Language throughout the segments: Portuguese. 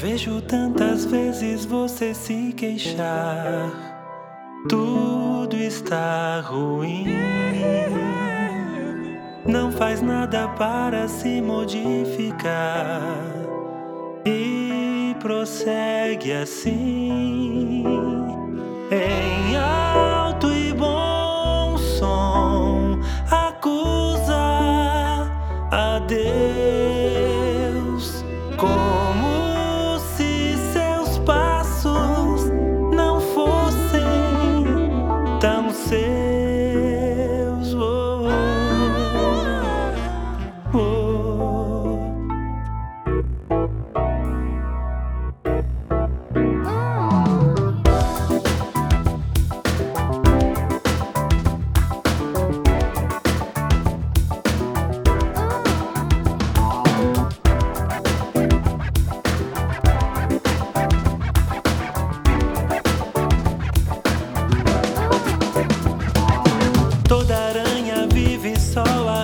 vejo tantas vezes você se queixar. Tudo está ruim. Não faz nada para se modificar. E prossegue assim.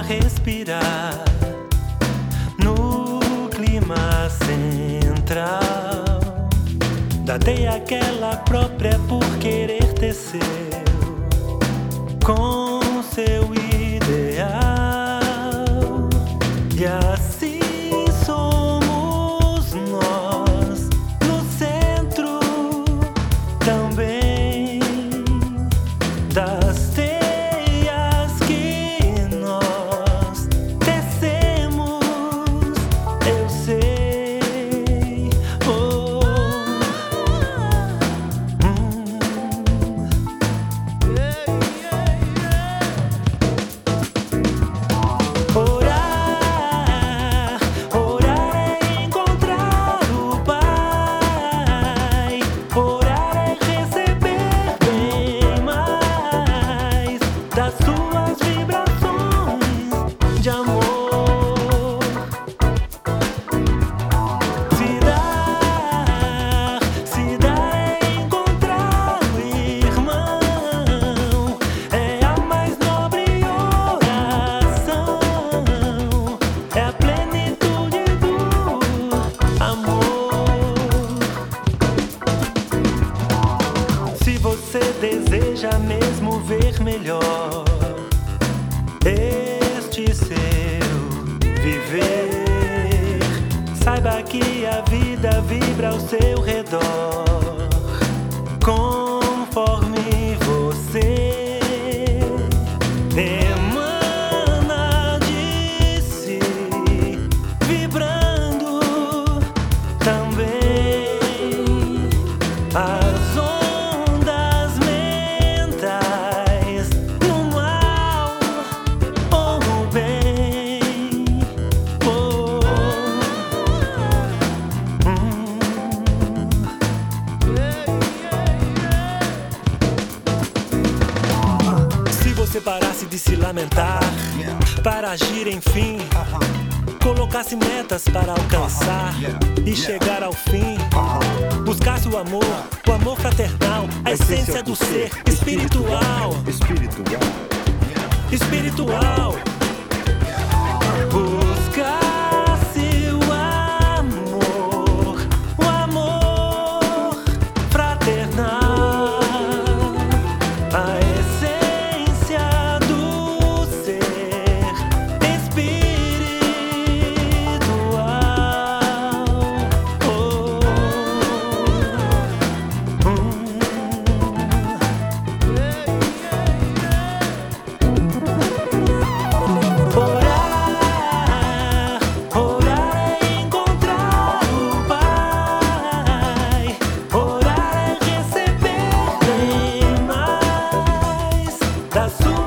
Respirar no clima central. Da teia aquela própria por deseja mesmo ver melhor este seu viver, saiba que a vida vibra ao seu redor conforme você emana de si, vibrando também. As você parasse de se lamentar para agir enfim. Colocasse metas para alcançar e chegar ao fim. Buscasse o amor, o amor fraternal, a essência do ser espiritual. Espiritual. Espiritual. azul.